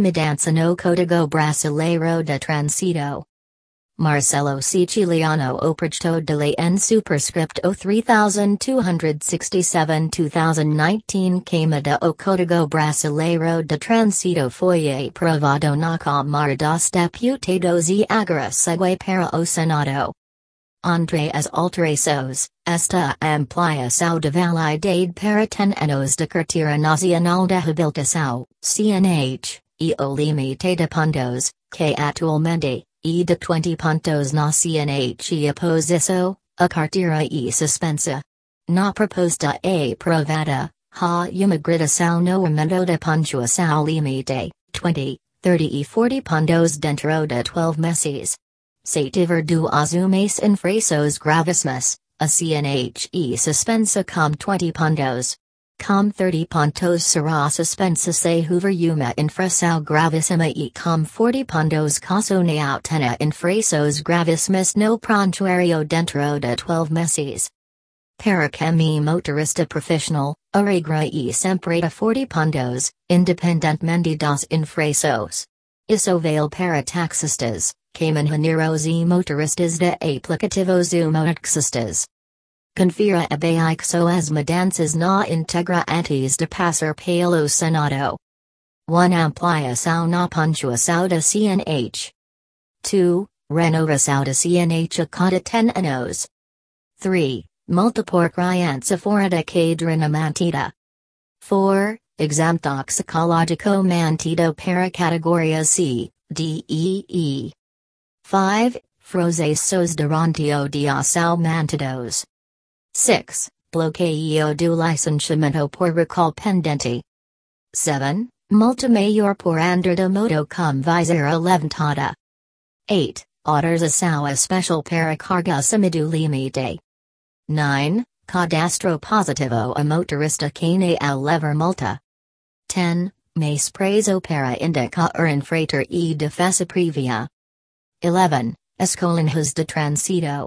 Midança no Código Brasileiro de Trânsito. Marcelo Siciliano Oprigto de lei N Superscripto 3267-2019 Queimada o Código Brasileiro de Trânsito foi aprovado na Câmara dos Deputados e agora segue para o Senado. Entre as alterações, esta ampliação de validade para ten anos de carteira nacional de habilitação, CNH, e o limite de pontos, que atualmente, e de 20 pontos na CNH e aposição, a carteira e suspensa. Na proposta aprovada, ha uma gradação no aumento de pontuação limite, 20, 30 e 40 pontos dentro de 12 meses. Se tiver duas umas infrações gravíssimas, a CNH e suspensa com 20 pontos. Com 30 pontos será suspensa se houver uma infração gravíssima e com 40 pontos caso não tenha infrações gravíssimas no prontuário dentro de 12 meses. Para quem motorista profissional, a regra e sempre de 40 pontos, independentemente das infrações. Isso vale para taxistas, caminhoneiros e motoristas de aplicativos ou motoxistas. Confira abaixo mudanças na integra antes de passar pelo Senado. 1. Ampliação na pontuação da CNH. 2. Renovação da CNH a cada 10 anos. 3. Multa por criança fora da cadena mantida. 4. Exame toxicológico mantido para categoria C, D e E. 5. Procesos durante o dia são mantidos. 6. Bloqueio do licenciamento por recall pendente. 7. Multa maior por andar de moto com visera levantada. 8. Autorização especial para carga acima limite. 9. Cadastro positivo a motorista que não levar multa. 10. Mais preso para indicar infrator e defesa previa. 11. Escolinhas de Transito.